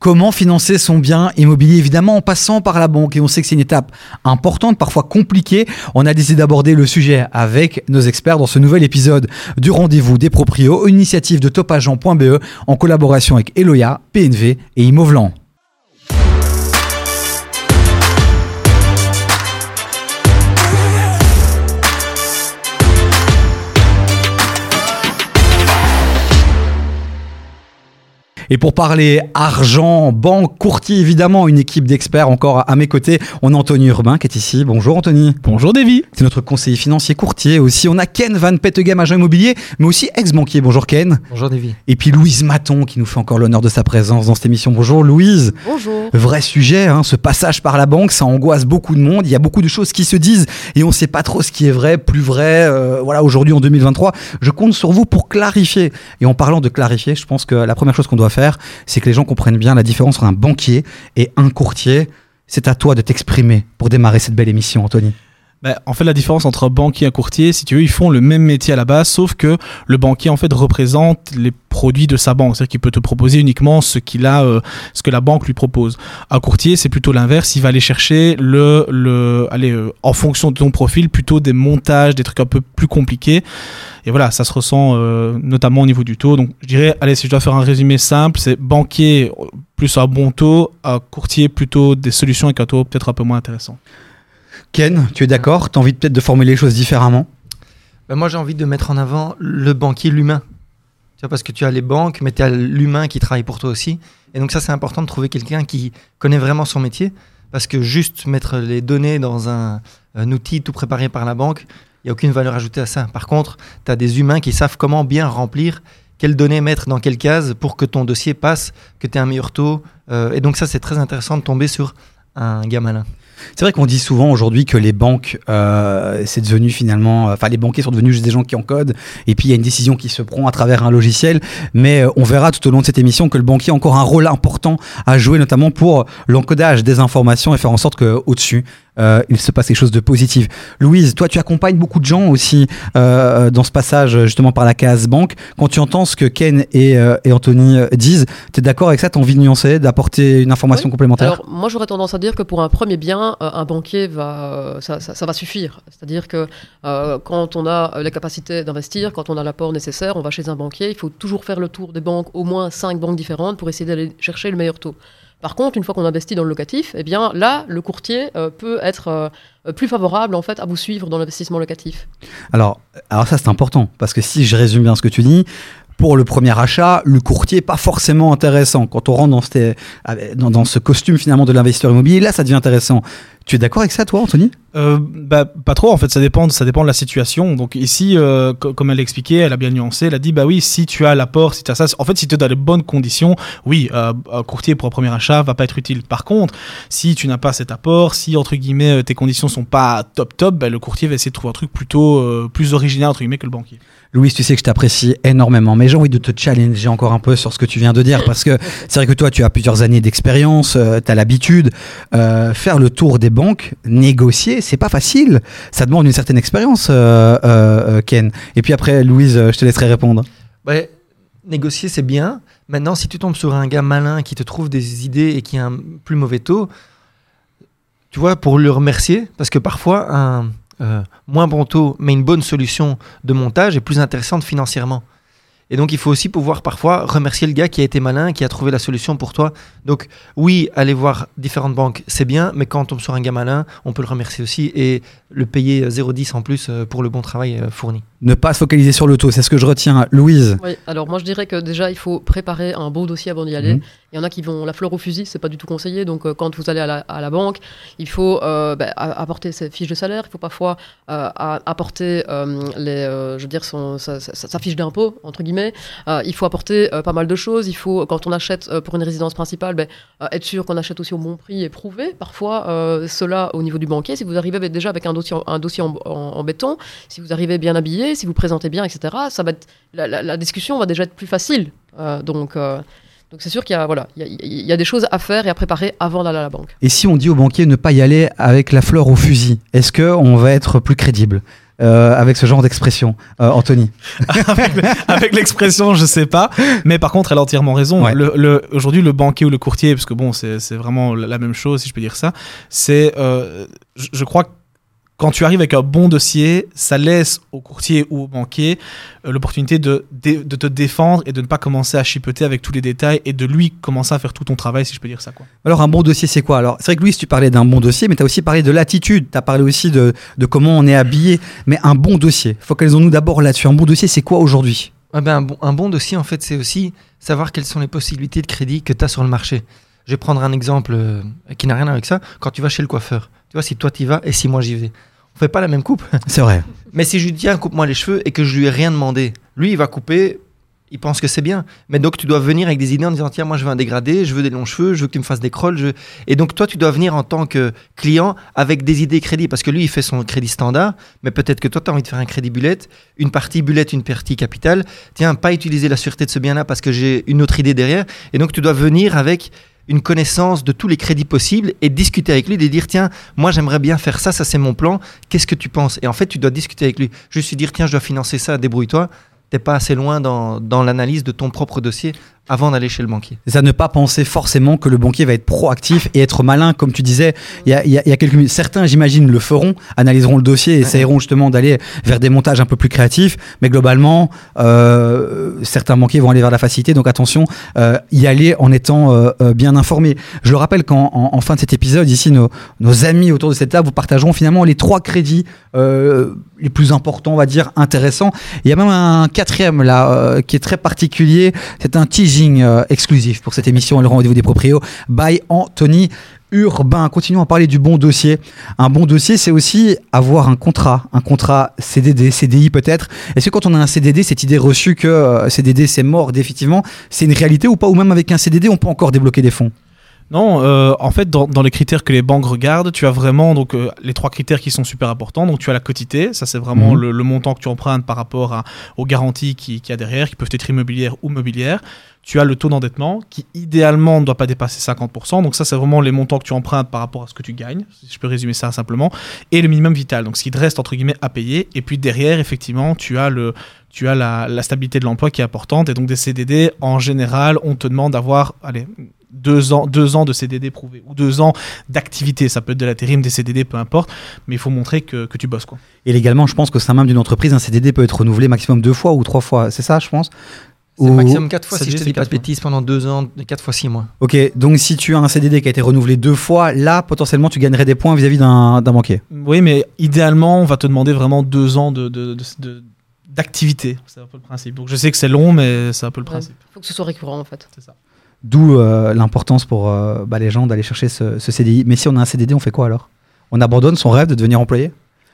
Comment financer son bien immobilier? Évidemment, en passant par la banque. Et on sait que c'est une étape importante, parfois compliquée. On a décidé d'aborder le sujet avec nos experts dans ce nouvel épisode du rendez-vous des proprios, initiative de topagent.be en collaboration avec Eloya, PNV et Imovlan. Et pour parler argent, banque, courtier, évidemment, une équipe d'experts encore à mes côtés. On a Anthony Urbain qui est ici. Bonjour Anthony. Bonjour Davy. C'est notre conseiller financier courtier aussi. On a Ken Van Pettegem, agent immobilier, mais aussi ex-banquier. Bonjour Ken. Bonjour Davy. Et puis Louise Maton qui nous fait encore l'honneur de sa présence dans cette émission. Bonjour Louise. Bonjour. Vrai sujet, hein, ce passage par la banque, ça angoisse beaucoup de monde. Il y a beaucoup de choses qui se disent et on ne sait pas trop ce qui est vrai, plus vrai. Euh, voilà, aujourd'hui en 2023, je compte sur vous pour clarifier. Et en parlant de clarifier, je pense que la première chose qu'on doit faire, c'est que les gens comprennent bien la différence entre un banquier et un courtier. C'est à toi de t'exprimer pour démarrer cette belle émission, Anthony. Ben, en fait, la différence entre un banquier et un courtier, si tu veux, ils font le même métier à la base, sauf que le banquier, en fait, représente les produits de sa banque. C'est-à-dire qu'il peut te proposer uniquement ce qu'il a, euh, ce que la banque lui propose. Un courtier, c'est plutôt l'inverse. Il va aller chercher le, le, allez, euh, en fonction de ton profil, plutôt des montages, des trucs un peu plus compliqués. Et voilà, ça se ressent euh, notamment au niveau du taux. Donc, je dirais, allez, si je dois faire un résumé simple, c'est banquier plus un bon taux, un courtier plutôt des solutions avec un taux peut-être un peu moins intéressant. Ken, tu es d'accord? Tu as envie peut-être de formuler les choses différemment? Ben Moi, j'ai envie de mettre en avant le banquier, l'humain. Tu parce que tu as les banques, mais tu as l'humain qui travaille pour toi aussi. Et donc, ça, c'est important de trouver quelqu'un qui connaît vraiment son métier. Parce que juste mettre les données dans un, un outil tout préparé par la banque, il n'y a aucune valeur ajoutée à ça. Par contre, tu as des humains qui savent comment bien remplir, quelles données mettre dans quelle case pour que ton dossier passe, que tu aies un meilleur taux. Euh, et donc, ça, c'est très intéressant de tomber sur un gars malin. C'est vrai qu'on dit souvent aujourd'hui que les banques, euh, c'est devenu finalement, enfin les banquiers sont devenus juste des gens qui encodent, et puis il y a une décision qui se prend à travers un logiciel, mais euh, on verra tout au long de cette émission que le banquier a encore un rôle important à jouer, notamment pour l'encodage des informations et faire en sorte qu'au-dessus, euh, il se passe quelque chose de positif. Louise, toi, tu accompagnes beaucoup de gens aussi euh, dans ce passage justement par la case banque. Quand tu entends ce que Ken et, euh, et Anthony disent, tu es d'accord avec ça? Tu as envie de nuancer, d'apporter une information Oui. complémentaire? Alors, moi, j'aurais tendance à dire que pour un premier bien, un banquier va, ça, ça- ça va suffire. C'est-à-dire que quand on a la capacité d'investir, quand on a l'apport nécessaire, on va chez un banquier. Il faut toujours faire le tour des banques, au moins cinq banques différentes, pour essayer d'aller chercher le meilleur taux. Par contre, une fois qu'on investit dans le locatif, eh bien là, le courtier euh, peut être euh, plus favorable en fait à vous suivre dans l'investissement locatif. Alors, alors ça c'est important, parce que si je résume bien ce que tu dis, pour le premier achat, le courtier n'est pas forcément intéressant. Quand on rentre dans, dans ce costume finalement de l'investisseur immobilier, là ça devient intéressant. Tu es d'accord avec ça toi, Anthony? Euh, bah, pas trop en fait, ça dépend, ça dépend de la situation. Donc ici, euh, co- comme elle l'a expliqué, elle a bien nuancé, elle a dit bah oui, si tu as l'apport, si tu as ça, en fait si tu es dans les bonnes conditions, oui, euh, un courtier pour un premier achat va pas être utile. Par contre, si tu n'as pas cet apport, si entre guillemets tes conditions sont pas top top, bah, le courtier va essayer de trouver un truc plutôt plus original entre guillemets que le banquier. Louise, tu sais que je t'apprécie énormément, mais j'ai envie de te challenger encore un peu sur ce que tu viens de dire, parce que c'est vrai que toi, tu as plusieurs années d'expérience, tu as l'habitude. Faire le tour des banques, négocier, c'est pas facile. Ça demande une certaine expérience, euh, euh, euh, Ken. Et puis après, Louise, je te laisserai répondre. Ouais, négocier, c'est bien. Maintenant, si tu tombes sur un gars malin qui te trouve des idées et qui a un plus mauvais taux, tu vois, pour le remercier, parce que parfois, un moins bon taux, mais une bonne solution de montage est plus intéressante financièrement. Et donc, il faut aussi pouvoir parfois remercier le gars qui a été malin, qui a trouvé la solution pour toi. Donc, oui, aller voir différentes banques, c'est bien, mais quand on tombe sur un gars malin, on peut le remercier aussi et le payer euh, 0,10 en plus euh, pour le bon travail euh, fourni. Ne pas se focaliser sur le taux, c'est ce que je retiens. Louise, Oui, alors moi je dirais que déjà il faut préparer un beau dossier avant d'y aller. Mhm. Il y en a qui vont la fleur au fusil, c'est pas du tout conseillé. Donc euh, quand vous allez à la, banque, il faut euh, a- apporter ses fiches de salaire. Il faut parfois euh, apporter les, je veux dire son, sa, fiche d'impôt entre guillemets. Il faut apporter pas mal de choses. Il faut quand on achète pour une résidence principale, ben, être sûr qu'on achète aussi au bon prix et prouver. Parfois cela au niveau du banquier. Si vous arrivez déjà avec un dossier, en- un dossier en, béton, si vous arrivez bien habillé, si vous présentez bien, etc. Ça va être, la, discussion va déjà être plus facile. Donc donc c'est sûr qu'il y a voilà, il y a- il y a des choses à faire et à préparer avant d'aller à la banque. et si on dit au banquier ne pas y aller avec la fleur au fusil, est-ce qu'on va être plus crédible euh, avec ce genre d'expression, euh, Anthony? Avec le- avec l'expression, je sais pas. Mais par contre, elle a entièrement raison. Ouais. Le, le- Aujourd'hui, le banquier ou le courtier, parce que bon, c'est c'est vraiment la la même chose, si je peux dire ça, c'est, euh, je, je crois que quand tu arrives avec un bon dossier, ça laisse au courtier ou au banquier euh, l'opportunité de, de, de te défendre et de ne pas commencer à chipoter avec tous les détails et de lui commencer à faire tout ton travail, si je peux dire ça. Quoi. Alors un bon dossier, c'est quoi? Alors c'est vrai que Louis, tu parlais d'un bon dossier, mais tu as aussi parlé de l'attitude, tu as parlé aussi de, de comment on est habillé. Mais un bon dossier, focalisons-nous d'abord là-dessus. Un bon dossier, c'est quoi aujourd'hui? Ah ben, un, bon, un bon dossier, en fait, c'est aussi savoir quelles sont les possibilités de crédit que tu as sur le marché. Je vais prendre un exemple euh, qui n'a rien avec ça. Quand tu vas chez le coiffeur, tu vois, si toi tu y vas et si moi j'y vais, fait pas la même coupe. C'est vrai. Mais si je lui dis, tiens, coupe-moi les cheveux et que je lui ai rien demandé, lui, il va couper, il pense que c'est bien. Mais donc, tu dois venir avec des idées en disant, tiens, moi, je veux un dégradé, je veux des longs cheveux, je veux que tu me fasses des crolls. je- Et donc, toi, tu dois venir en tant que client avec des idées crédit. Parce que lui, il fait son crédit standard, mais peut-être que toi, tu as envie de faire un crédit bullet, une partie bullet, une partie capitale. Tiens, pas utiliser la sûreté de ce bien-là parce que j'ai une autre idée derrière. Et donc, tu dois venir avec une connaissance de tous les crédits possibles et discuter avec lui, de dire tiens, moi j'aimerais bien faire ça, ça c'est mon plan, qu'est-ce que tu penses? Et en fait, tu dois discuter avec lui. Juste lui dire tiens, je dois financer ça, débrouille-toi. T'es pas assez loin dans, dans l'analyse de ton propre dossier avant d'aller chez le banquier. C'est ça, ne pas penser forcément que le banquier va être proactif et être malin, comme tu disais. Il y a, il y a- il y a quelques minutes, certains, j'imagine, le feront, analyseront le dossier, et essayeront justement d'aller vers des montages un peu plus créatifs. Mais globalement, euh, certains banquiers vont aller vers la facilité. Donc attention, euh, y aller en étant euh, bien informé. Je le rappelle qu'en en, en fin de cet épisode, ici, nos, nos amis autour de cette table vous partageront finalement les trois crédits les plus importants, on va dire, intéressants. Il y a même un quatrième là qui est très particulier. C'est un euh, exclusif pour cette émission, le rendez-vous des proprios, by Anthony Urbain. Continuons à parler du bon dossier. Un bon dossier, c'est aussi avoir un contrat, un contrat CDD, CDI peut-être. Est-ce que quand on a un CDD, cette idée reçue que euh, CDD c'est mort définitivement, c'est une réalité ou pas? Ou même avec un CDD, on peut encore débloquer des fonds? Non, euh, en fait, dans, dans les critères que les banques regardent, tu as vraiment donc euh, les trois critères qui sont super importants. Donc, tu as la quotité, ça c'est vraiment Mhm. le, le montant que tu empruntes par rapport à- aux garanties qui- qu'il y a derrière, qui peuvent être immobilières ou mobilières. Tu as le taux d'endettement qui idéalement ne doit pas dépasser 50%. Donc ça, c'est vraiment les montants que tu empruntes par rapport à ce que tu gagnes, si je peux résumer ça simplement. Et le minimum vital, donc ce qui te reste entre guillemets à payer. Et puis derrière, effectivement, tu as le tu as la, la stabilité de l'emploi qui est importante. Et donc des CDD, en général, on te demande d'avoir, allez, deux ans, deux ans de CDD prouvé ou deux ans d'activité. Ça peut être de l'intérim, des CDD, peu importe. Mais il faut montrer que, que tu bosses. Quoi. Et légalement, je pense qu'au sein même d'une entreprise, un CDD peut être renouvelé maximum deux fois ou trois fois. C'est ça, je pense? C'est Ou- maximum 4 fois, ça si je te dis pas de quatre bêtises, pendant 2 ans, 4 fois 6 mois. Ok, donc si tu as un CDD qui a été renouvelé deux fois, là, potentiellement, tu gagnerais des points vis-à-vis d'un d'un banquier. Oui, mais idéalement, on va te demander vraiment deux ans de, de- de- de- d'activité. c'est un peu le principe. Donc je sais que c'est long, mais c'est un peu le Ouais. principe. faut que ce soit récurrent en fait. C'est ça. D'où euh, l'importance pour euh, bah, les gens d'aller chercher ce, ce CDI. Mais si on a un CDD, on fait quoi alors? On abandonne son rêve de devenir employé?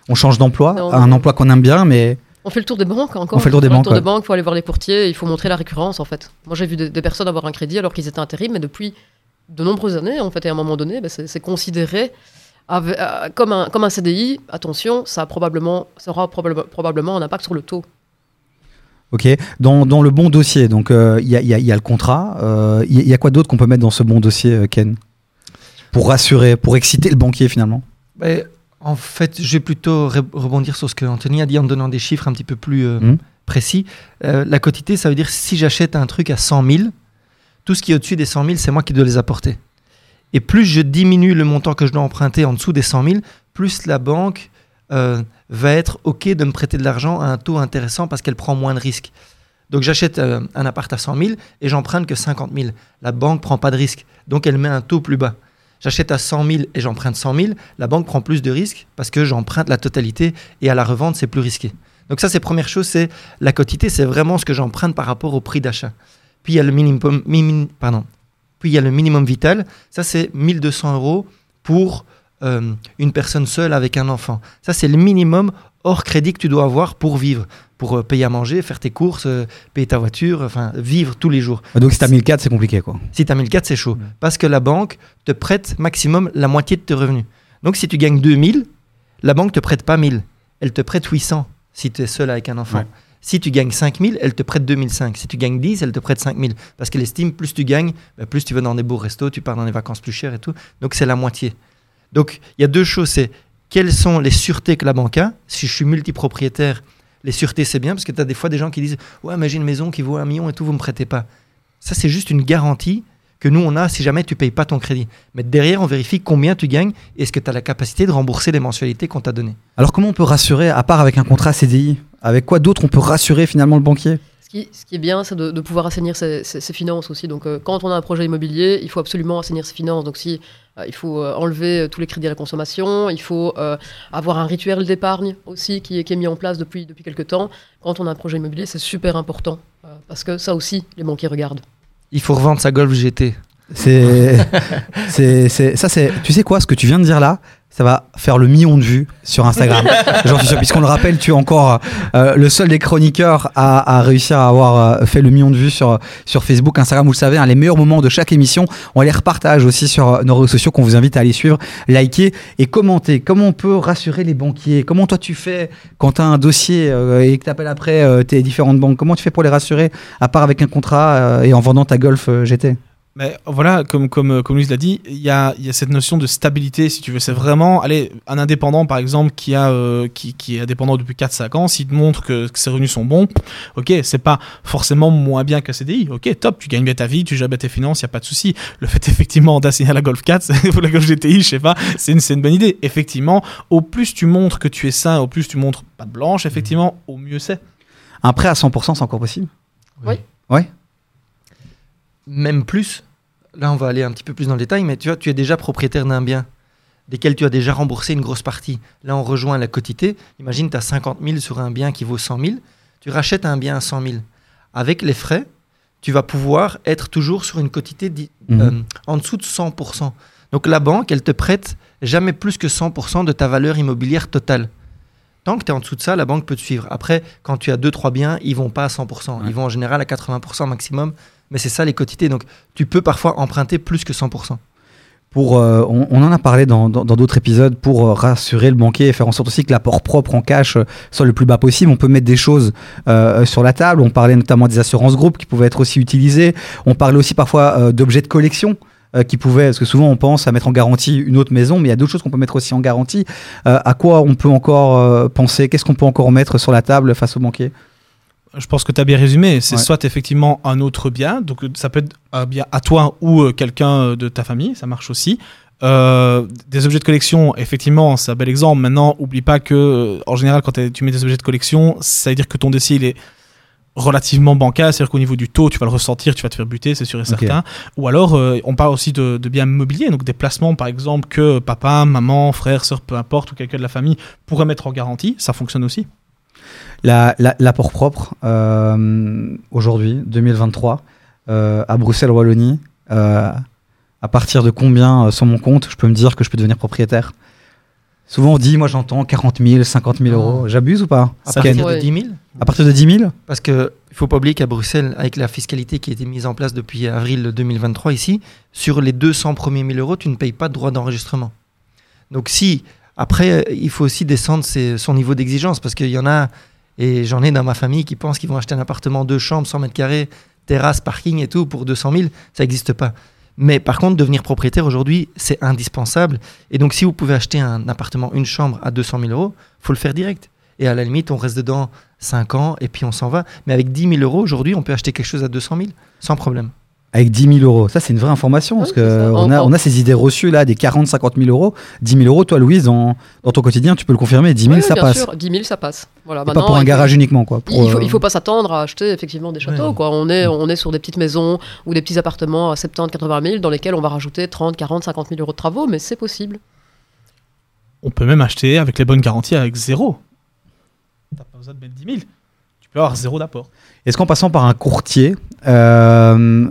On change d'emploi? Non. à un emploi qu'on aime bien, mais On fait le tour des banques encore. On fait le tour des banques, ouais. banques, il faut aller voir les courtiers, il faut montrer la récurrence en fait. Moi j'ai vu des, des personnes avoir un crédit alors qu'ils étaient intérim, mais depuis de nombreuses années en fait, et à un moment donné, ben, c'est c'est considéré euh, comme, un, comme un CDI. Attention, ça, a probablement, ça aura probable- probablement un impact sur le taux. Ok. Dans, dans le bon dossier, donc euh, il y, a, il y il y a le contrat. euh, Il y, a- y quoi d'autre qu'on peut mettre dans ce bon dossier, euh, Ken? Pour rassurer, pour exciter le banquier finalement. Ben, en fait, je vais plutôt re- rebondir sur ce que Anthony a dit en donnant des chiffres un petit peu plus euh, Mhm. précis. Euh, la quotité, ça veut dire si j'achète un truc à 100 000, tout ce qui est au-dessus des 100 000, c'est moi qui dois les apporter. Et plus je diminue le montant que je dois emprunter en dessous des 100 000, plus la banque euh, va être OK de me prêter de l'argent à un taux intéressant parce qu'elle prend moins de risques. Donc j'achète euh, un appart à 100 000 et j'emprunte que 50 000. La banque prend pas de risque, donc elle met un taux plus bas. J'achète à 100 000 et j'emprunte 100 000, la banque prend plus de risques parce que j'emprunte la totalité et à la revente, c'est plus risqué. Donc ça, c'est première chose, c'est la quotité, c'est vraiment ce que j'emprunte par rapport au prix d'achat. Puis il y a le minimum, minim- pardon. Puis il y a le minimum vital, ça c'est 1200 euros pour euh, une personne seule avec un enfant. Ça c'est le minimum hors crédit que tu dois avoir pour vivre, pour euh, payer à manger, faire tes courses, euh, payer ta voiture, enfin vivre tous les jours. Donc si t'as 1004, c'est compliqué quoi. Si tu as 1004, c'est chaud. Parce que la banque te prête maximum la moitié de tes revenus. Donc si tu gagnes 2000, la banque te prête pas 1000. Elle te prête 800 si tu es seul avec un enfant. Ouais. Si tu gagnes 5000, elle te prête 2005. Si tu gagnes 10, elle te prête 5000. Parce qu'elle estime, plus tu gagnes, bah, plus tu vas dans des beaux restos, tu pars dans des vacances plus chères et tout. Donc c'est la moitié. Donc il y a deux choses. C'est quelles sont les sûretés que la banque a. Si je suis multipropriétaire, les sûretés, c'est bien, parce que tu as des fois des gens qui disent Ouais, mais j'ai une maison qui vaut un million et tout, vous me prêtez pas. Ça, c'est juste une garantie que nous, on a si jamais tu payes pas ton crédit. Mais derrière, on vérifie combien tu gagnes et est-ce que tu as la capacité de rembourser les mensualités qu'on t'a données. Alors comment on peut rassurer, à part avec un contrat CDI Avec quoi d'autre on peut rassurer finalement le banquier? Ce qui, ce qui est bien, c'est de, de pouvoir assainir ses, ses- ses finances aussi. Donc, euh, quand on a un projet immobilier, il faut absolument assainir ses finances. Donc, si il faut euh, enlever euh, tous les crédits à la consommation, il faut euh, avoir un rituel d'épargne aussi qui est, qui est mis en place depuis depuis quelques temps. Quand on a un projet immobilier, c'est super important euh, parce que ça aussi, les banquiers regardent. Il faut revendre sa Golf GT. C'est, c'est, c'est, ça c'est, tu sais quoi, ce que tu viens de dire là, ça va faire le million de vues sur Instagram. J'en suis sûr, puisqu'on le rappelle, tu es encore euh, le seul des chroniqueurs à, à réussir à avoir euh, fait le million de vues sur, sur Facebook, Instagram. Vous le savez, hein, les meilleurs moments de chaque émission, on les repartage aussi sur euh, nos réseaux sociaux qu'on vous invite à aller suivre, liker et commenter. Comment on peut rassurer les banquiers? Comment toi tu fais quand tu as un dossier euh, et que tu appelles après tes différentes banques? Comment tu fais pour les rassurer, à part avec un contrat et en vendant ta Golf GT Mais voilà, comme, comme, comme Louise l'a dit, il y a, il y a cette notion de stabilité, si tu veux. C'est vraiment, allez, un indépendant, par exemple, qui, a, euh, qui, qui est indépendant depuis 4-5 ans, s'il te montre que, que ses revenus sont bons, ok, c'est pas forcément moins bien qu'un CDI. Ok, top, tu gagnes bien ta vie, tu gères bien tes finances, il n'y a pas de souci. Le fait, effectivement, d'assigner à la Golf 4, ou la Golf GTI, je sais pas, c'est une, c'est une bonne idée. Effectivement, au plus tu montres que tu es sain, au plus tu montres pas de blanche, effectivement, au mieux c'est. Un prêt à 100%, c'est encore possible? Oui. Ouais. Même plus? Là, on va aller un petit peu plus dans le détail, mais tu vois, tu es déjà propriétaire d'un bien desquels tu as déjà remboursé une grosse partie. Là, on rejoint la quotité. Imagine, tu as 50 000 sur un bien qui vaut 100 000. Tu rachètes un bien à 100 000. Avec les frais, tu vas pouvoir être toujours sur une quotité Mhm. euh, en dessous de 100%. Donc la banque, elle te prête jamais plus que 100% de ta valeur immobilière totale. Tant que tu es en dessous de ça, la banque peut te suivre. Après, quand tu as 2-3 biens, ils vont pas à 100%. Ils vont en général à 80% maximum. Mais c'est ça les quotités. Donc tu peux parfois emprunter plus que 100%. Pour, euh, on, en a parlé dans d'autres épisodes pour euh, rassurer le banquier et faire en sorte aussi que l'apport propre en cash euh, soit le plus bas possible. On peut mettre des choses sur la table. On parlait notamment des assurances groupes qui pouvaient être aussi utilisées. On parlait aussi parfois d'objets de collection. qui pouvaient, parce que souvent on pense à mettre en garantie une autre maison, mais il y a d'autres choses qu'on peut mettre aussi en garantie. À quoi on peut encore penser? Qu'est-ce qu'on peut encore mettre sur la table face au banquier? Je pense que tu as bien résumé. C'est Ouais. soit effectivement un autre bien, donc euh, ça peut être un bien à toi ou euh, quelqu'un euh, de ta famille, ça marche aussi. Euh, des objets de collection, effectivement, c'est un bel exemple. Maintenant, oublie pas que, en général, quand tu mets des objets de collection, ça veut dire que ton dossier il est relativement bancal, c'est-à-dire qu'au niveau du taux, tu vas le ressentir, tu vas te faire buter, c'est sûr et certain. Ou alors, euh, on parle aussi de, de biens mobiliers, donc des placements, par exemple, que papa, maman, frère, sœur, peu importe, ou quelqu'un de la famille pourrait mettre en garantie, ça fonctionne aussi. La- la- L'apport propre, euh, aujourd'hui, 2023, euh, à Bruxelles-Wallonie, euh, à partir de combien euh, sur mon compte je peux me dire que je peux devenir propriétaire Souvent on dit, moi j'entends 40 000, 50 000 euros. J'abuse ou pas? À partir de Ouais. 10 000 À partir de 10 000 Parce que il faut pas oublier qu'à Bruxelles, avec la fiscalité qui a été mise en place depuis avril 2023 ici, sur les 200 premiers 1000 euros, tu ne payes pas de droit d'enregistrement. Donc si, après, il faut aussi descendre ses- son niveau d'exigence, parce qu'il y en a, et j'en ai dans ma famille, qui pensent qu'ils vont acheter un appartement deux chambres, 100 mètres carrés, terrasse, parking et tout, pour 200 000, ça n'existe pas. Mais par contre, devenir propriétaire aujourd'hui, c'est indispensable. Et donc, si vous pouvez acheter un appartement, une chambre à 200 000 euros, faut le faire direct. Et à la limite, on reste dedans 5 ans et puis on s'en va. Mais avec 10 000 euros, aujourd'hui, on peut acheter quelque chose à 200 000 sans problème. Avec 10 000 euros. Ça, c'est une vraie information. parce Oui, qu'on a, on a ces idées reçues là, des 40, 50 000 euros. 10 000 euros, toi, Louise, dans, dans ton quotidien, tu peux le confirmer. 10 000, Oui, ça bien passe. sûr, 10 000, ça passe. Voilà, pas pour un garage uniquement. Quoi. Pour, Il faut, euh, il faut pas s'attendre à acheter effectivement des châteaux. Ouais. Quoi. On, est, on est sur des petites maisons ou des petits appartements à 70, 80 000 dans lesquels on va rajouter 30, 40, 50 000 euros de travaux, mais c'est possible. On peut même acheter avec les bonnes garanties avec zéro. T'as pas besoin de mettre 10 000. Tu peux avoir zéro d'apport. Est-ce qu'en passant par un courtier, euh,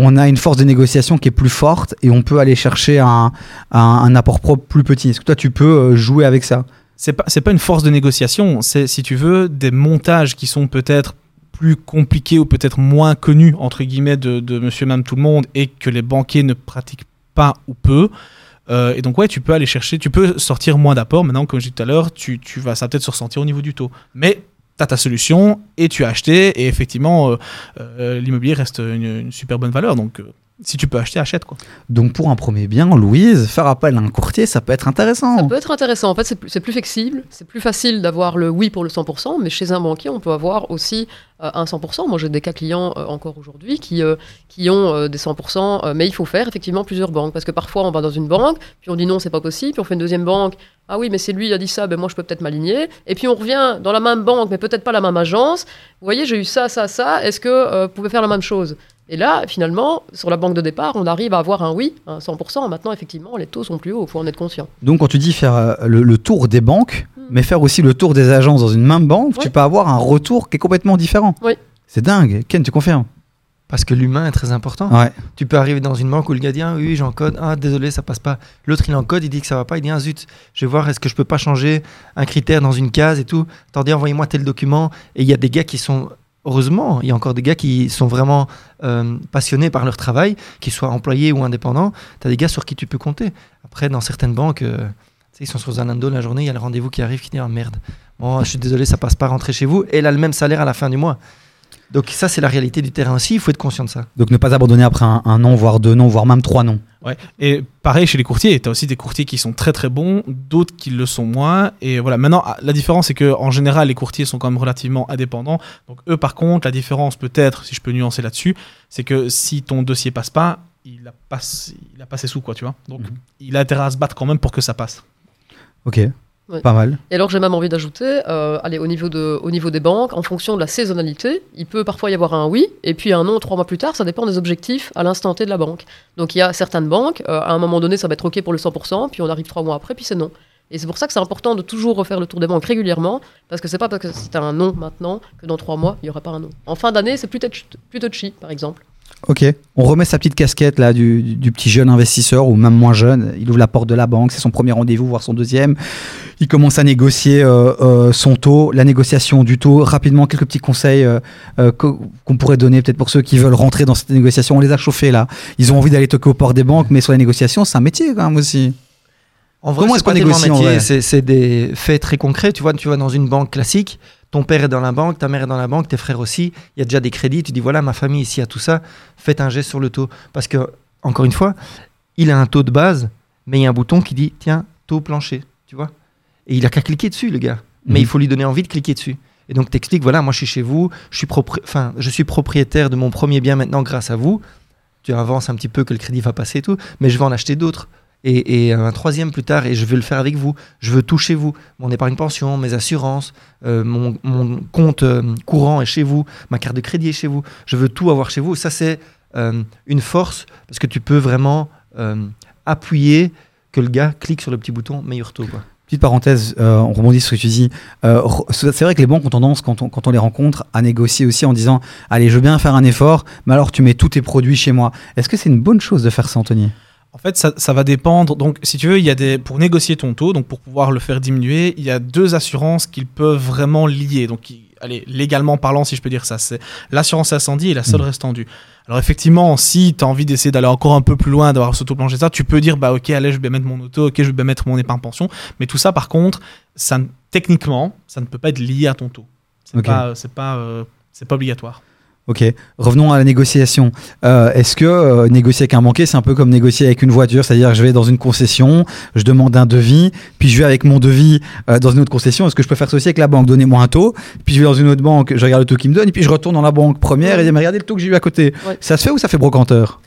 on a une force de négociation qui est plus forte et on peut aller chercher un, un- apport propre plus petit Est-ce que toi, tu peux euh, jouer avec ça? C'est pas, pas une force de négociation, c'est, si tu veux, des montages qui sont peut-être plus compliqués ou peut-être moins connus, entre guillemets, de, de monsieur, madame, tout le monde et que les banquiers ne pratiquent pas ou peu. Euh, et donc, ouais, tu peux aller chercher, tu peux sortir moins d'apports. Maintenant, comme je disais tout à l'heure, tu, tu vas, ça va peut-être se ressentir au niveau du taux. Mais tu as ta solution et tu as acheté. Et effectivement, euh, euh, l'immobilier reste une, une super bonne valeur. Donc, euh, si tu peux acheter, achète quoi. Donc pour un premier bien, Louise, faire appel à un courtier, ça peut être intéressant. Ça peut être intéressant. En fait, c'est plus, c'est plus flexible, c'est plus facile d'avoir le oui pour le 100%, mais chez un banquier, on peut avoir aussi euh, un 100%. Moi, j'ai des cas clients euh, encore aujourd'hui qui, euh, qui ont euh, des 100%, euh, mais il faut faire effectivement plusieurs banques. Parce que parfois, on va dans une banque, puis on dit non, c'est pas possible, puis on fait une deuxième banque. Ah oui, mais c'est lui, il a dit ça, ben moi, je peux peut-être m'aligner. Et puis on revient dans la même banque, mais peut-être pas la même agence. Vous voyez, j'ai eu ça, ça, ça. Est-ce que euh, vous pouvez faire la même chose? Et là, finalement, sur la banque de départ, on arrive à avoir un oui, un 100%. Maintenant, effectivement, les taux sont plus hauts, il faut en être conscient. Donc quand tu dis faire euh, le, le tour des banques, Hmm. mais faire aussi le tour des agences dans une même banque, tu peux avoir un retour qui est complètement différent. Oui. C'est dingue. Ken, tu confirmes? Parce que l'humain est très important. Ouais. Tu peux arriver dans une banque où le gars dit ah, oui, j'encode, ah désolé, ça passe pas. L'autre il encode, il dit que ça va pas, il dit ah zut, je vais voir est-ce que je peux pas changer un critère dans une case et tout. Attendez, envoyez-moi tel document. Et il y a des gars qui sont, heureusement, il y a encore des gars qui sont vraiment euh, passionnés par leur travail, qu'ils soient employés ou indépendants. Tu as des gars sur qui tu peux compter. Après, dans certaines banques, euh, ils sont sur Zalando la journée, il y a le rendez-vous qui arrive qui dit ah merde, bon, je suis désolé, ça passe pas, rentrer chez vous. Elle a le même salaire à la fin du mois. Donc ça, c'est la réalité du terrain aussi, il faut être conscient de ça. Donc ne pas abandonner après un, un nom, voire deux noms, voire même trois noms. Ouais. Et pareil chez les courtiers, tu as aussi des courtiers qui sont très très bons, d'autres qui le sont moins. Et voilà, maintenant, ah, la différence, c'est que en général, les courtiers sont quand même relativement indépendants. Donc, eux, par contre, la différence, peut-être, si je peux nuancer là-dessus, c'est que si ton dossier passe pas, il a pas, il a pas ses sous, quoi, tu vois. Donc, Mhm. il a intérêt à se battre quand même pour que ça passe. Ok. Ouais. Pas mal. Et alors j'ai même envie d'ajouter, euh, allez, au niveau, de, au niveau des banques, en fonction de la saisonnalité, il peut parfois y avoir un oui, et puis un non trois mois plus tard, ça dépend des objectifs à l'instant T de la banque. Donc il y a certaines banques, euh, à un moment donné, ça va être OK pour le 100%, puis on arrive trois mois après, puis c'est non. Et c'est pour ça que c'est important de toujours refaire le tour des banques régulièrement, parce que c'est pas parce que c'est un non maintenant que dans trois mois, il n'y aura pas un non. En fin d'année, c'est plus, touch- plus touchy, par exemple. Ok. On remet sa petite casquette là du, du- petit jeune investisseur ou même moins jeune. Il ouvre la porte de la banque, c'est son premier rendez-vous, voire son deuxième. Il commence à négocier euh, euh, son taux, la négociation du taux. Rapidement, quelques petits conseils euh, qu'o- qu'on pourrait donner peut-être pour ceux qui veulent rentrer dans cette négociation. On les a chauffés là. Ils ont envie d'aller toquer au port des banques, mais sur la négociation, c'est un métier quand même aussi. En vrai, Comment c'est est-ce qu'on négocie, c'est des faits très concrets. Tu vois, tu vas dans une banque classique, ton père est dans la banque, ta mère est dans la banque, tes frères aussi. Il y a déjà des crédits. Tu dis voilà, ma famille ici a tout ça. Faites un geste sur le taux. Parce que, encore une fois, il a un taux de base, mais il y a un bouton qui dit tiens, taux plancher. Tu vois Et il a qu'à cliquer dessus, le gars. Mais Mhm. il faut lui donner envie de cliquer dessus. Et donc, t'expliques voilà, moi je suis chez vous, je suis, propri- je suis propriétaire de mon premier bien maintenant grâce à vous. Tu avances un petit peu que le crédit va passer et tout, mais je vais en acheter d'autres et, un troisième plus tard, et je veux le faire avec vous. Je veux tout chez vous. Mon épargne pension, mes assurances, euh, mon, compte euh, courant est chez vous, ma carte de crédit est chez vous. Je veux tout avoir chez vous. Ça, c'est euh, une force parce que tu peux vraiment appuyer que le gars clique sur le petit bouton meilleur taux. Petite parenthèse, on rebondit sur ce que tu dis. C'est vrai que les banques ont tendance, quand on, quand on les rencontre, à négocier aussi en disant Allez, je veux bien faire un effort, mais alors tu mets tous tes produits chez moi. Est-ce que c'est une bonne chose de faire ça, Anthony? En fait, ça, ça va dépendre. Donc, si tu veux, il y a des pour négocier ton taux, donc pour pouvoir le faire diminuer, il y a deux assurances qu'ils peuvent vraiment lier. Donc, allez, légalement parlant, si je peux dire ça, c'est l'assurance incendie et la seule Mm. restendue. Alors, effectivement, si tu as envie d'essayer d'aller encore un peu plus loin, d'avoir ce taux plancher, ça, tu peux dire, bah, ok, allez, je vais mettre mon auto, ok, je vais mettre mon épargne pension. Mais tout ça, par contre, ça, techniquement, ça ne peut pas être lié à ton taux. C'est Ok. pas, c'est pas, euh, c'est pas obligatoire. Ok, revenons à la négociation. Euh, Est-ce que euh, négocier avec un banquier, c'est un peu comme négocier avec une voiture C'est-à-dire, je vais dans une concession, je demande un devis, puis je vais avec mon devis euh, dans une autre concession. Est-ce que je peux faire aussi avec la banque? Donnez-moi un taux, puis je vais dans une autre banque, je regarde le taux qu'il me donne, et puis je retourne dans la banque première et je dis, mais regardez le taux que j'ai eu à côté. Ouais. Ça se fait ou ça fait brocanteur?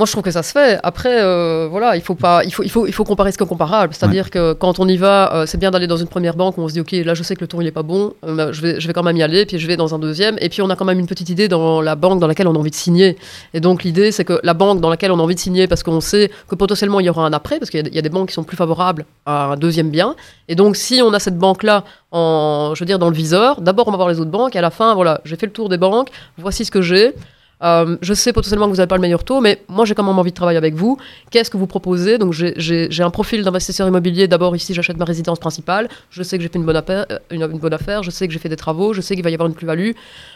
Moi, je trouve que ça se fait. Après, euh, voilà, il faut pas, il faut, il faut, il faut comparer ce que comparable. C'est-à-dire que quand on y va, euh, c'est bien d'aller dans une première banque où on se dit, ok, là, je sais que le ton il est pas bon, euh, je vais, je vais quand même y aller, puis je vais dans un deuxième, et puis on a quand même une petite idée dans la banque dans laquelle on a envie de signer. Et donc l'idée, c'est que la banque dans laquelle on a envie de signer, parce qu'on sait que potentiellement il y aura un après, parce qu'il y, a- il y a des banques qui sont plus favorables à un deuxième bien. Et donc si on a cette banque-là en, je veux dire, dans le viseur, d'abord on va voir les autres banques, et à la fin, voilà, j'ai fait le tour des banques, voici ce que j'ai. Euh, je sais potentiellement que vous n'avez pas le meilleur taux, mais moi j'ai quand même envie de travailler avec vous. Qu'est-ce que vous proposez? Donc j'ai- un profil d'investisseur immobilier. D'abord ici j'achète ma résidence principale. Je sais que j'ai fait une bonne, affaire, euh, une, bonne affaire. Je sais que j'ai fait des travaux. Je sais qu'il va y avoir une plus-value.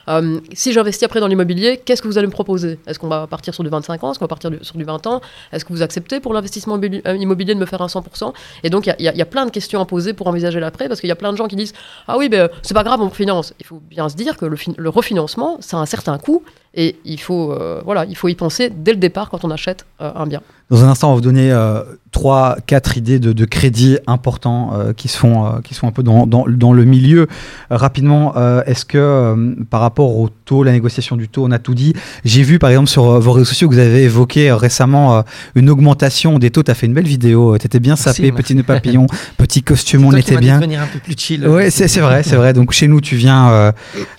Euh, si j'investis après dans l'immobilier, qu'est-ce que vous allez me proposer? Est-ce qu'on va partir sur du 25 ans? Est-ce qu'on va partir sur du 20 ans? Est-ce que vous acceptez pour l'investissement immobili- immobilier de me faire un 100% Et donc il y a- plein de questions à poser pour envisager l'après, parce qu'il y a plein de gens qui disent ah oui ben c'est pas grave on refinance. Il faut bien se dire que le, le refinancement ça a un certain coût et il faut, euh, voilà, il faut y penser dès le départ quand on achète euh, un bien. Dans un instant, on va vous donner euh, trois, quatre idées de, de crédits importants euh, qui, se font, euh, qui sont un peu dans, dans, dans le milieu. Euh, rapidement, est-ce que par rapport au taux, la négociation du taux, on a tout dit? J'ai vu par exemple sur vos réseaux sociaux que vous avez évoqué récemment une augmentation des taux. Tu as fait une belle vidéo. Tu étais bien sapé, merci. petit nœud papillon, petit costume, on était bien. venir un peu plus chill. Ouais, c'est vrai, c'est vrai. Donc chez nous, tu viens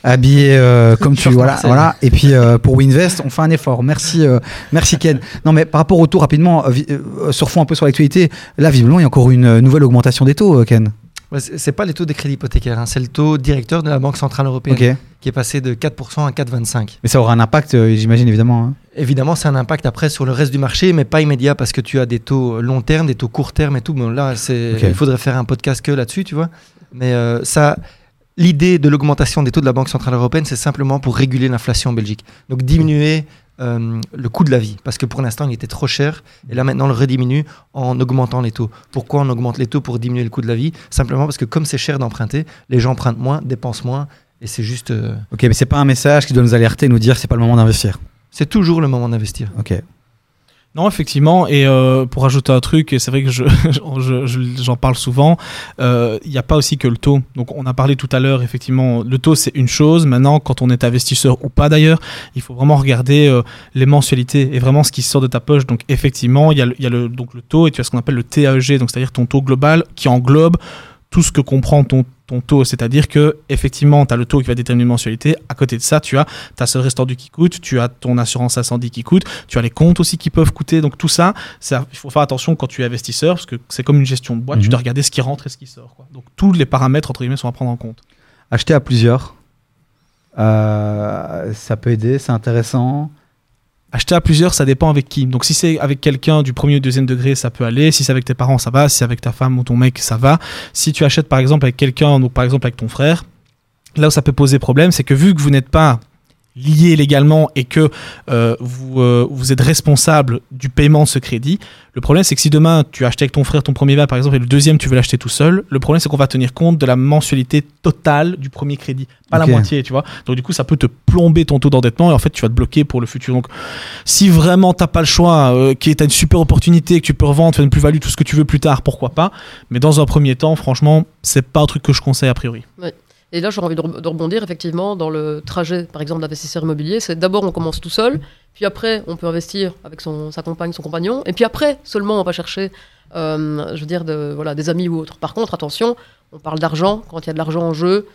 habillé comme tu voilà, voilà. Et puis pour Winvest, on fait un effort. Merci, merci Ken. Non, mais par rapport au taux rapidement, euh, euh, surfons un peu sur l'actualité. Là, visiblement, il y a encore une euh, nouvelle augmentation des taux, Ken. C'est pas les taux des crédits hypothécaires, hein, c'est le taux directeur de la Banque Centrale Européenne qui est passé de 4% à 4,25%. Mais ça aura un impact, j'imagine évidemment. hein. Évidemment, c'est un impact après sur le reste du marché, mais pas immédiat parce que tu as des taux long terme, des taux court terme et tout. Bon, là, c'est, Ok. il faudrait faire un podcast que là-dessus, tu vois. Mais euh, ça, l'idée de l'augmentation des taux de la Banque Centrale Européenne, c'est simplement pour réguler l'inflation en Belgique. Donc diminuer euh, le coût de la vie, parce que pour l'instant, il était trop cher. Et là, maintenant, on le rediminue en augmentant les taux. Pourquoi on augmente les taux pour diminuer le coût de la vie? Simplement parce que comme c'est cher d'emprunter, les gens empruntent moins, dépensent moins, et c'est juste, euh, Ok, mais c'est pas un message qui doit nous alerter, nous dire c'est pas le moment d'investir. c'est toujours le moment d'investir. Ok. Non, effectivement, et euh, pour ajouter un truc, c'est vrai que je, je- je- j'en parle souvent, euh, il n'y a pas aussi que le taux. Donc on a parlé tout à l'heure, effectivement, le taux c'est une chose. Maintenant, quand on est investisseur ou pas d'ailleurs, il faut vraiment regarder euh, les mensualités et vraiment ce qui sort de ta poche. Donc effectivement, il y a, y a le, donc, le taux et tu as ce qu'on appelle le TAEG, donc c'est-à-dire ton taux global qui englobe tout ce que comprend ton, ton taux. C'est-à-dire que effectivement, tu as le taux qui va déterminer une mensualité. À côté de ça, tu as ta seule restaurant qui coûte, tu as ton assurance incendie qui coûte, tu as les comptes aussi qui peuvent coûter. Donc tout ça, ça il faut faire attention quand tu es investisseur, parce que c'est comme une gestion de boîte, tu Mhm. dois regarder ce qui rentre et ce qui sort. quoi. Donc tous les paramètres, entre guillemets, sont à prendre en compte. Acheter à plusieurs, euh, ça peut aider, c'est intéressant. Acheter à plusieurs, ça dépend avec qui. Donc si c'est avec quelqu'un du premier ou deuxième degré, ça peut aller. Si c'est avec tes parents, ça va. Si c'est avec ta femme ou ton mec, ça va. Si tu achètes par exemple avec quelqu'un, donc par exemple avec ton frère, là où ça peut poser problème, c'est que vu que vous n'êtes pas liés légalement et que euh, vous, euh, vous êtes responsable du paiement de ce crédit, le problème c'est que si demain tu as acheté avec ton frère ton premier bien par exemple et le deuxième tu veux l'acheter tout seul, le problème c'est qu'on va tenir compte de la mensualité totale du premier crédit, pas la moitié, tu vois. Donc du coup ça peut te plomber ton taux d'endettement et en fait tu vas te bloquer pour le futur. Donc si vraiment t'as pas le choix, euh, que t'as une super opportunité, que tu peux revendre, faire une plus-value, tout ce que tu veux plus tard, pourquoi pas. Mais dans un premier temps, franchement, c'est pas un truc que je conseille a priori. Et là, j'aurais envie de re- de rebondir effectivement dans le trajet, par exemple, d'investisseur immobilier. C'est d'abord, on commence tout seul, puis après, on peut investir avec son, sa compagne, son compagnon, et puis après, seulement, on va chercher, euh, je veux dire, voilà, des amis ou autres. Par contre, attention, on parle d'argent. Quand il y a de l'argent en jeu,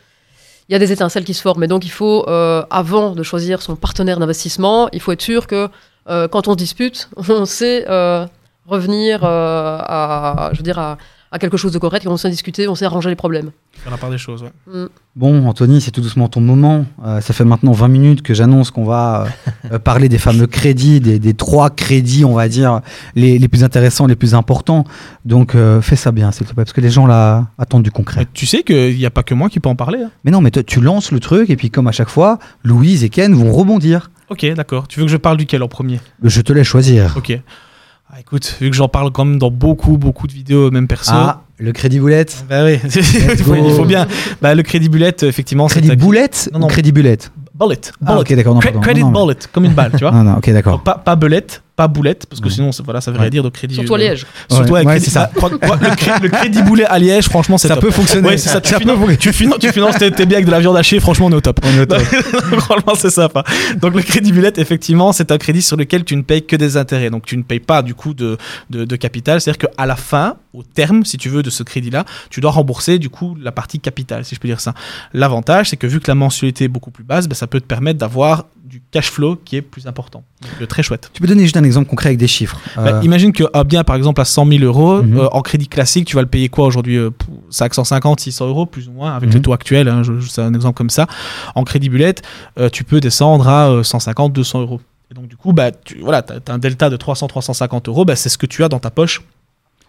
il y a des étincelles qui se forment. Et donc, il faut, euh, avant de choisir son partenaire d'investissement, il faut être sûr que euh, quand on se dispute, on sait revenir à, je veux dire, à, à quelque chose de correct, et on sait discuter, on sait arranger les problèmes. Faire la part des choses, ouais. Mm. Bon, Anthony, c'est tout doucement ton moment. Euh, ça fait maintenant 20 minutes que j'annonce qu'on va euh, euh, parler des fameux crédits, des, des trois crédits, on va dire, les, les plus intéressants, les plus importants. Donc, euh, fais ça bien, s'il te plaît, parce que les gens là attendent du concret. Mais tu sais qu'il n'y a pas que moi qui peux en parler. hein. Mais non, mais tu lances le truc, et puis comme à chaque fois, Louise et Ken vont rebondir. Ok, d'accord. Tu veux que je parle duquel en premier? Je te laisse choisir. Ok. Ah, écoute, vu que j'en parle quand même dans beaucoup, beaucoup de vidéos, même perso. Ah, le crédit boulette. Bah oui, il, faut, il faut bien. Bah, le crédit bullet, effectivement, Crédit boulette Non, ou non. crédit bulette bullet. Ah, bullet. ok, d'accord. credit Non, non, bullet, comme une balle, tu vois. Non, non, ok, d'accord. Pas, pas belette, pas boulette, parce que sinon, ça- voilà, ça veut rien Ouais. dire de crédit. Surtout à euh, Liège. Surtout Ouais, crédit- ça. bah, le, cré- le crédit boulet à Liège, franchement, c'est Ça top. peut fonctionner. Ouais, ça. Tu, Ça finan- peut tu, finan- tu finances tes, tes biens avec de la viande hachée, franchement, on est au top. On est au top. Franchement, c'est sympa. Donc, le crédit bullet, effectivement, c'est un crédit sur lequel tu ne payes que des intérêts. Donc, tu ne payes pas, du coup, de, de, de capital. C'est-à-dire qu'à la fin, au terme, si tu veux, de ce crédit-là, tu dois rembourser, du coup, la partie capitale, si je peux dire ça. L'avantage, c'est que vu que la mensualité est beaucoup plus basse, ben, ça peut te permettre d'avoir du cash flow qui est plus important. Donc, euh, très chouette. Tu peux donner juste un exemple concret avec des chiffres. Bah, Euh, imagine qu'un bien, par exemple, à 100 000 euros, Mhm. euh, en crédit classique, tu vas le payer quoi aujourd'hui euh, pour 550, 600 euros, plus ou moins, avec Mhm. les taux actuels. hein, c'est un exemple comme ça. En crédit bullet, euh, tu peux descendre à euh, 150, 200 euros. Et donc, du coup, bah, tu voilà, as, un delta de 300, 350 euros, bah, c'est ce que tu as dans ta poche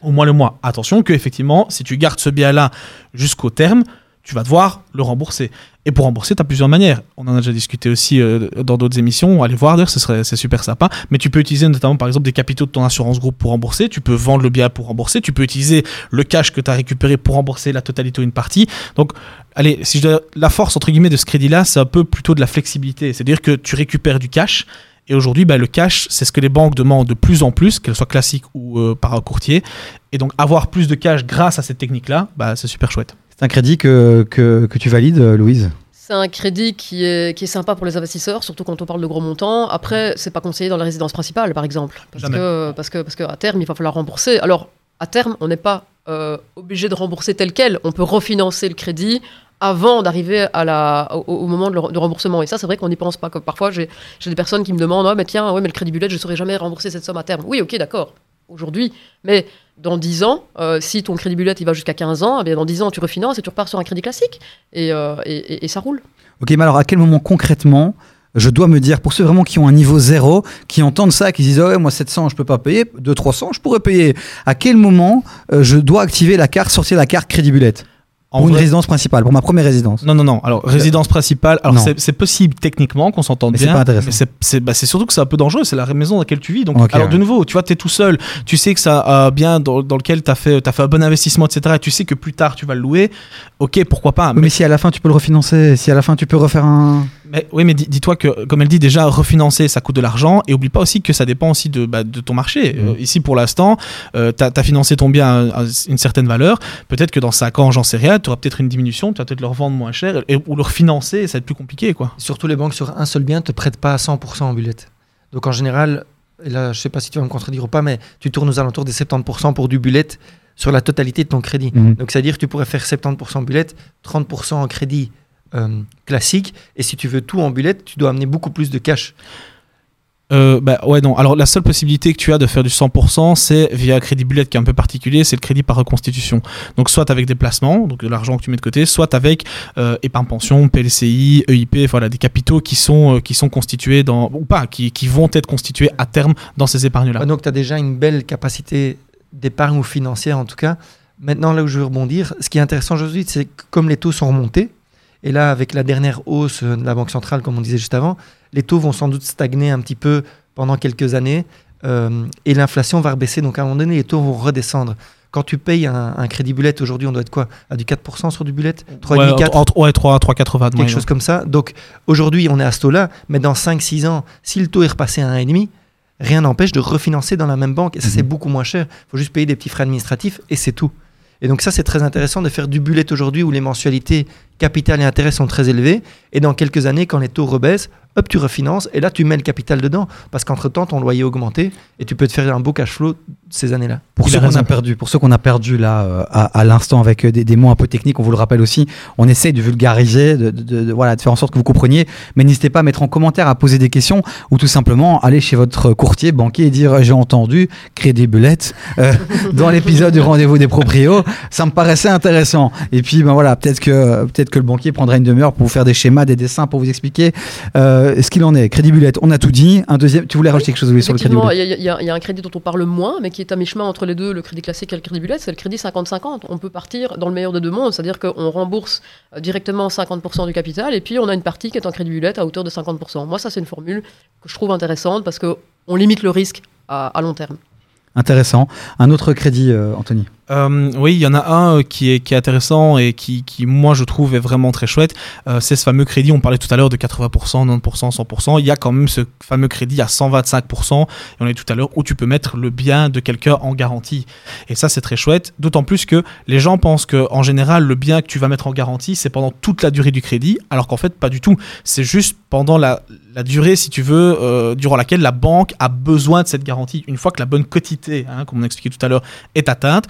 au mois le mois. Attention que, effectivement, si tu gardes ce bien-là jusqu'au terme, tu vas devoir le rembourser. Et pour rembourser, tu as plusieurs manières. On en a déjà discuté aussi euh, dans d'autres émissions. Allez voir, d'ailleurs, ce serait, c'est super sympa. Mais tu peux utiliser notamment, par exemple, des capitaux de ton assurance groupe pour rembourser. Tu peux vendre le bien pour rembourser. Tu peux utiliser le cash que tu as récupéré pour rembourser la totalité ou une partie. Donc, allez, si je la force, entre guillemets, de ce crédit-là, c'est un peu plutôt de la flexibilité. C'est-à-dire que tu récupères du cash. Et aujourd'hui, bah, le cash, c'est ce que les banques demandent de plus en plus, qu'elles soient classiques ou euh, par un courtier. Et donc, avoir plus de cash grâce à cette technique-là, bah, c'est super chouette. C'est un crédit que, que, que tu valides, euh, Louise? C'est un crédit qui est, qui est sympa pour les investisseurs, surtout quand on parle de gros montants. Après, c'est pas conseillé dans la résidence principale, par exemple. Parce Jamais. que, parce, que, parce qu'à terme, il va falloir rembourser. Alors, à terme, on n'est pas euh, obligé de rembourser tel quel. On peut refinancer le crédit avant d'arriver à la, au, au moment de, le- de remboursement. Et ça, c'est vrai qu'on n'y pense pas. Comme parfois, j'ai, j'ai des personnes qui me demandent Ah, mais tiens, ouais, mais le crédit bullet, je ne saurais jamais rembourser cette somme à terme. Oui, ok, d'accord, aujourd'hui. Mais dans 10 ans, euh, si ton crédit bullet il va jusqu'à 15 ans, eh bien dans 10 ans, tu refinances et tu repars sur un crédit classique. Et, euh, et, ça roule. Ok, mais alors à quel moment concrètement je dois me dire, pour ceux vraiment qui ont un niveau zéro, qui entendent ça, qui disent oh ouais, moi 700 je peux pas payer, 2 300 je pourrais payer. À quel moment euh, je dois activer la carte, sortir la carte crédit bullet? En pour une résidence principale, pour ma première résidence Non, non, non. Alors, résidence principale, alors c'est possible techniquement qu'on s'entende Mais c'est bien. pas intéressant. C'est- bah, surtout que c'est un peu dangereux. C'est la maison dans laquelle tu vis. Donc, alors ouais. de nouveau, tu vois, tu es tout seul. Tu sais que ça a bien dans, dans lequel tu as fait, as fait un bon investissement, etc. Et tu sais que plus tard, tu vas le louer. Ok, pourquoi pas. Oui, mais si à la fin tu peux le refinancer, si à la fin tu peux refaire un. Mais, oui, mais dis- dis-toi que, comme elle dit, déjà, refinancer, ça coûte de l'argent. Et oublie pas aussi que ça dépend aussi de, bah, de ton marché. Euh, ici, pour l'instant, tu as, financé ton bien à, à une certaine valeur. Peut-être que dans 5 ans, j'en sais rien, tu auras peut-être une diminution, tu vas peut-être le revendre moins cher et, ou le refinancer, ça va être plus compliqué. quoi. Surtout les banques sur un seul bien te prêtent pas à 100% en bullet. Donc en général, et là je sais pas si tu vas me contredire ou pas, mais tu tournes aux alentours des 70% pour du bullet sur la totalité de ton crédit. Mhm. Donc c'est-à-dire que tu pourrais faire 70% bullet, 30% en crédit euh, classique, et si tu veux tout en bullet, tu dois amener beaucoup plus de cash. Euh, bah ouais non. Alors la seule possibilité que tu as de faire du 100%, c'est via crédit bullet qui est un peu particulier, c'est le crédit par reconstitution. Donc soit avec des placements, donc de l'argent que tu mets de côté, soit avec euh, épargne pension, PLCI, EIP, voilà des capitaux qui sont euh, qui sont constitués dans ou pas, qui, qui vont être constitués à terme dans ces épargnes là. Ah, donc tu as déjà une belle capacité d'épargne ou financière en tout cas. Maintenant, là où je veux rebondir, ce qui est intéressant aujourd'hui, c'est que comme les taux sont remontés, et là, avec la dernière hausse de la Banque centrale, comme on disait juste avant, les taux vont sans doute stagner un petit peu pendant quelques années, euh, et l'inflation va rebaisser. Donc à un moment donné, les taux vont redescendre. Quand tu payes un, un crédit bullet, aujourd'hui, on doit être quoi? À du 4% sur du bullet? 3,5, Ouais, 4 entre- ouais, 3 3,80 de quelque moyenne. chose comme ça. Donc aujourd'hui, on est à ce taux-là, mais dans 5-6 ans, si le taux est repassé à 1,5, rien n'empêche de refinancer dans la même banque. Et ça, Mhm. c'est beaucoup moins cher. Il faut juste payer des petits frais administratifs et c'est tout. Et donc ça, c'est très intéressant de faire du bullet aujourd'hui où les mensualités capital et intérêt sont très élevées. Et dans quelques années, quand les taux rebaissent, hop, tu refinances et là, tu mets le capital dedans. Parce qu'entre-temps, ton loyer a augmenté et tu peux te faire un beau cash flow ces années-là. Pour Il ceux qu'on a perdu, pour ceux qu'on a perdu là euh, à, à l'instant avec euh, des, des mots un peu techniques, on vous le rappelle aussi, on essaye de vulgariser, de, de- de- de- voilà, de faire en sorte que vous compreniez, mais n'hésitez pas à mettre en commentaire, à poser des questions ou tout simplement aller chez votre courtier, banquier et dire j'ai entendu crédit bullet euh, dans l'épisode du rendez-vous des proprios, ça me paraissait intéressant. Et puis ben voilà, peut-être que peut-être que le banquier prendra une demi-heure pour vous faire des schémas, des dessins pour vous expliquer euh, ce qu'il en est. Crédit bullet, on a tout dit. Un deuxième, tu voulais rajouter quelque chose Louis, sur le crédit bullet? Il y, a- y y un crédit dont on parle moins, mais qui est à mi-chemin entre les deux, le crédit classique et le crédit bullet, c'est le crédit 50-50. On peut partir dans le meilleur des deux mondes, c'est-à-dire qu'on rembourse euh, directement 50% du capital, et puis on a une partie qui est en crédit bullet à hauteur de 50%. Moi, ça, c'est une formule que je trouve intéressante parce qu'on limite le risque à, à long terme. Intéressant. Un autre crédit, euh, Anthony? Euh, oui, il y en a un euh, qui est, qui est intéressant et qui, qui, moi, je trouve est vraiment très chouette. Euh, c'est ce fameux crédit, on parlait tout à l'heure de 80%, 90%, 100%. Il y a quand même ce fameux crédit à 125%, et on est tout à l'heure, où tu peux mettre le bien de quelqu'un en garantie. Et ça, c'est très chouette. D'autant plus que les gens pensent que, en général, le bien que tu vas mettre en garantie, c'est pendant toute la durée du crédit, alors qu'en fait, pas du tout. C'est juste pendant la, durée, si tu veux, durant laquelle la banque a besoin de cette garantie. Une fois que la bonne quotité, hein, comme on a expliqué tout à l'heure, est atteinte,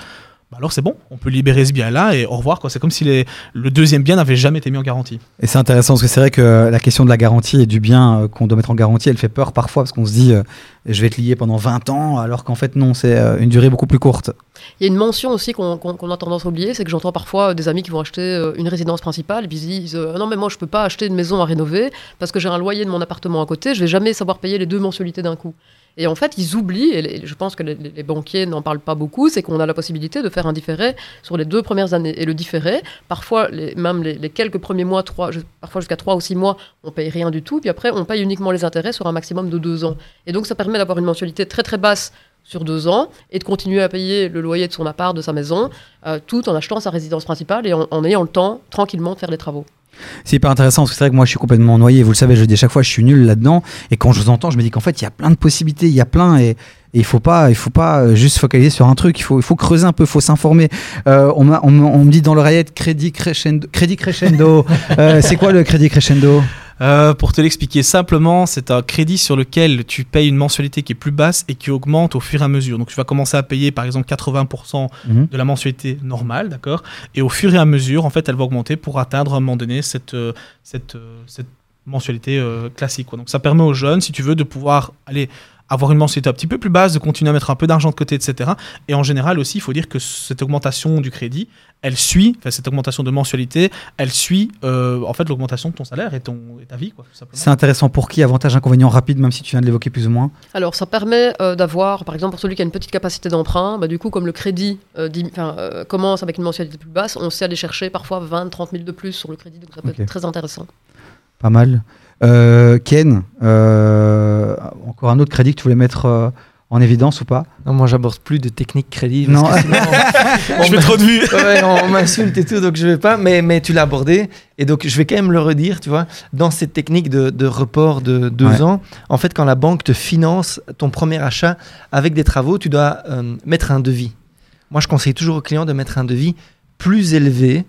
bah alors c'est bon, on peut libérer ce bien-là et au revoir. quoi. C'est comme si le deuxième bien n'avait jamais été mis en garantie. Et c'est intéressant parce que c'est vrai que la question de la garantie et du bien euh, qu'on doit mettre en garantie, elle fait peur parfois parce qu'on se dit, euh, je vais te lier pendant 20 ans, alors qu'en fait non, c'est euh, une durée beaucoup plus courte. Il y a une mention aussi qu'on a tendance à oublier, c'est que j'entends parfois des amis qui vont acheter euh, une résidence principale et puis ils se disent euh, non mais moi je peux pas acheter une maison à rénover parce que j'ai un loyer de mon appartement à côté, je vais jamais savoir payer les deux mensualités d'un coup. Et en fait, ils oublient, et je pense que les, banquiers n'en parlent pas beaucoup, c'est qu'on a la possibilité de faire un différé sur les deux premières années. Et le différé, parfois, même les, quelques premiers mois, trois, parfois jusqu'à trois ou six mois, on paye rien du tout, puis après, on paye uniquement les intérêts sur un maximum de deux ans. Et donc, ça permet d'avoir une mensualité très très basse sur deux ans et de continuer à payer le loyer de son appart, de sa maison, euh, tout en achetant sa résidence principale et en, en ayant le temps tranquillement de faire des travaux. C'est hyper intéressant parce que c'est vrai que moi je suis complètement noyé, vous le savez, je dis à chaque fois, je suis nul là-dedans. Et quand je vous entends, je me dis qu'en fait il y a plein de possibilités, il y a plein et. et il faut pas, il faut pas euh, juste focaliser sur un truc. Il faut, il faut creuser un peu, il faut s'informer. Euh, on, on, me- on me dit dans l'oreillette crédit crescendo. Crédit crescendo. Euh, c'est quoi le crédit crescendo? Euh, pour te l'expliquer simplement, c'est un crédit sur lequel tu payes une mensualité qui est plus basse et qui augmente au fur et à mesure. Donc tu vas commencer à payer par exemple 80% Mhm. de la mensualité normale, d'accord? Et au fur et à mesure, en fait, elle va augmenter pour atteindre à un moment donné cette, euh, cette, euh, cette mensualité euh, classique. quoi. Donc ça permet aux jeunes, si tu veux, de pouvoir aller avoir une mensualité un petit peu plus basse, de continuer à mettre un peu d'argent de côté, etc. Et en général aussi, il faut dire que cette augmentation du crédit, elle suit, enfin, cette augmentation de mensualité, elle suit euh, en fait l'augmentation de ton salaire et, ton, et ta vie. C'est intéressant pour qui? Avantage, inconvénient rapide, même si tu viens de l'évoquer plus ou moins? Alors, ça permet euh, d'avoir, par exemple, pour celui qui a une petite capacité d'emprunt, bah, du coup, comme le crédit euh, euh, commence avec une mensualité plus basse, on sait aller chercher parfois 20, 30 000 de plus sur le crédit, donc ça peut être très intéressant. Pas mal. Euh, Ken, euh, encore un autre crédit que tu voulais mettre euh, en évidence ou pas? Non, moi, j'aborde plus de technique crédit. Non. parce que sinon, on- on Je fais me- trop de vues. Ouais, on m'insulte et tout, donc je vais pas. Mais, mais tu l'as abordé. Et donc, je vais quand même le redire, tu vois. Dans cette technique de, de report de deux Ouais. ans, en fait, quand la banque te finance ton premier achat avec des travaux, tu dois euh, mettre un devis. Moi, je conseille toujours aux clients de mettre un devis plus élevé.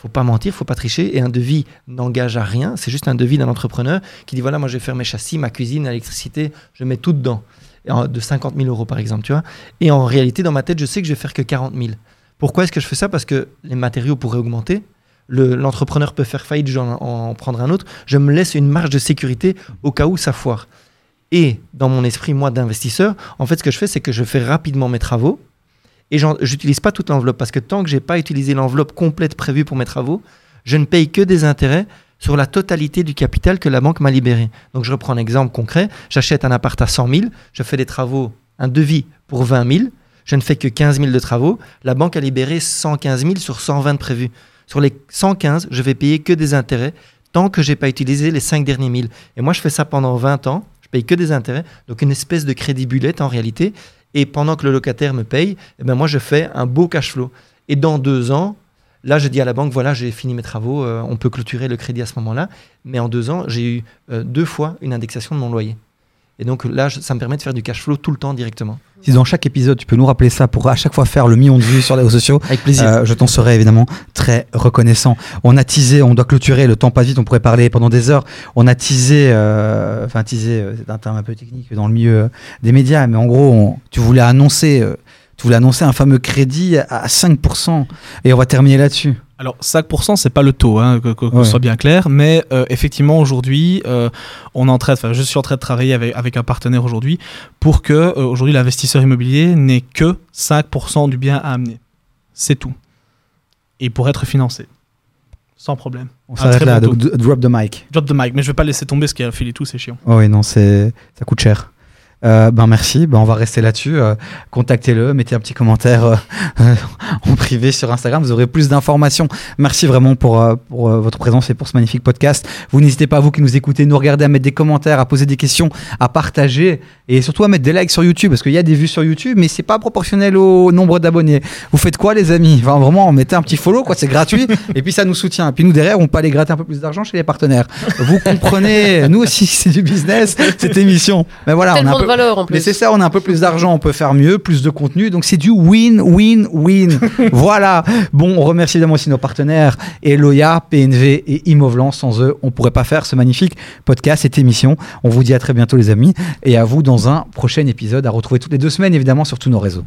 Faut pas mentir, faut pas tricher. Et un devis n'engage à rien. C'est juste un devis d'un entrepreneur qui dit voilà, moi, je vais faire mes châssis, ma cuisine, l'électricité, je mets tout dedans. De 50 000 euros, par exemple, tu vois. Et en réalité, dans ma tête, je sais que je vais faire que 40 000. Pourquoi est-ce que je fais ça? Parce que les matériaux pourraient augmenter. Le- L'entrepreneur peut faire faillite, en, en prendre un autre. Je me laisse une marge de sécurité au cas où ça foire. Et dans mon esprit, moi, d'investisseur, en fait, ce que je fais, c'est que je fais rapidement mes travaux. Et j'utilise pas toute l'enveloppe parce que tant que j'ai pas utilisé l'enveloppe complète prévue pour mes travaux, je ne paye que des intérêts sur la totalité du capital que la banque m'a libéré. Donc je reprends un exemple concret. J'achète un appart à 100 000, je fais des travaux, un devis pour 20 000, je ne fais que 15 000 de travaux. La banque a libéré 115 000 sur 120 de prévus. Sur les 115, je vais payer que des intérêts tant que j'ai pas utilisé les 5 derniers 1000. Et moi, je fais ça pendant 20 ans. Je paye que des intérêts. Donc, une espèce de crédit bullet en réalité. Et pendant que le locataire me paye, eh ben, moi, je fais un beau cash flow. Et dans deux ans, là, je dis à la banque, voilà, j'ai fini mes travaux, euh, on peut clôturer le crédit à ce moment-là. Mais en deux ans, j'ai eu euh, deux fois une indexation de mon loyer. Et donc là, ça me permet de faire du cash flow tout le temps directement. Si dans chaque épisode, tu peux nous rappeler ça pour à chaque fois faire le million de vues sur les réseaux sociaux, Avec plaisir. euh, je t'en serais évidemment très reconnaissant. On a teasé, on doit clôturer, le temps passe vite, on pourrait parler pendant des heures. On a teasé, euh, enfin teasé, euh, c'est un terme un peu technique dans le milieu des médias, mais en gros, on- tu voulais annoncer, tu voulais annoncer un fameux crédit à 5%, et on va terminer là-dessus. Alors 5% c'est pas le taux, hein, que, soit bien clair, mais euh, effectivement aujourd'hui euh, on est en train, de- enfin je suis en train de travailler avec, avec un partenaire aujourd'hui pour que euh, aujourd'hui l'investisseur immobilier n'ait que 5% du bien à amener, c'est tout, et pour être financé, sans problème. On s'arrête là, bon donc d- drop the mic. Drop the mic, mais je vais pas laisser tomber ce qu'il y a fil et tout, c'est chiant. Oh oui, non, c'est ça coûte cher. Euh, ben merci, ben on va rester là-dessus. Euh, Contactez-le, mettez un petit commentaire euh, en privé sur Instagram, vous aurez plus d'informations. Merci vraiment pour, pour votre présence et pour ce magnifique podcast. Vous n'hésitez pas, vous qui nous écoutez, nous regarder, à mettre des commentaires, à poser des questions, à partager et surtout à mettre des likes sur YouTube parce qu'il y a des vues sur YouTube, mais c'est pas proportionnel au nombre d'abonnés. Vous faites quoi, les amis? Enfin, Vraiment, mettez un petit follow, quoi, c'est gratuit et puis ça nous soutient. Et puis nous derrière, on peut aller gratter un peu plus d'argent chez les partenaires. Vous comprenez? Nous aussi, c'est du business cette émission. Mais voilà, on a un peu. Valeur en plus. Mais c'est ça, on a un peu plus d'argent, on peut faire mieux, plus de contenu. Donc c'est du win-win-win. voilà. Bon, on remercie évidemment aussi nos partenaires, Eloya, PNV et Immovlan. Sans eux, on pourrait pas faire ce magnifique podcast, cette émission. On vous dit à très bientôt les amis et à vous dans un prochain épisode à retrouver toutes les deux semaines évidemment sur tous nos réseaux.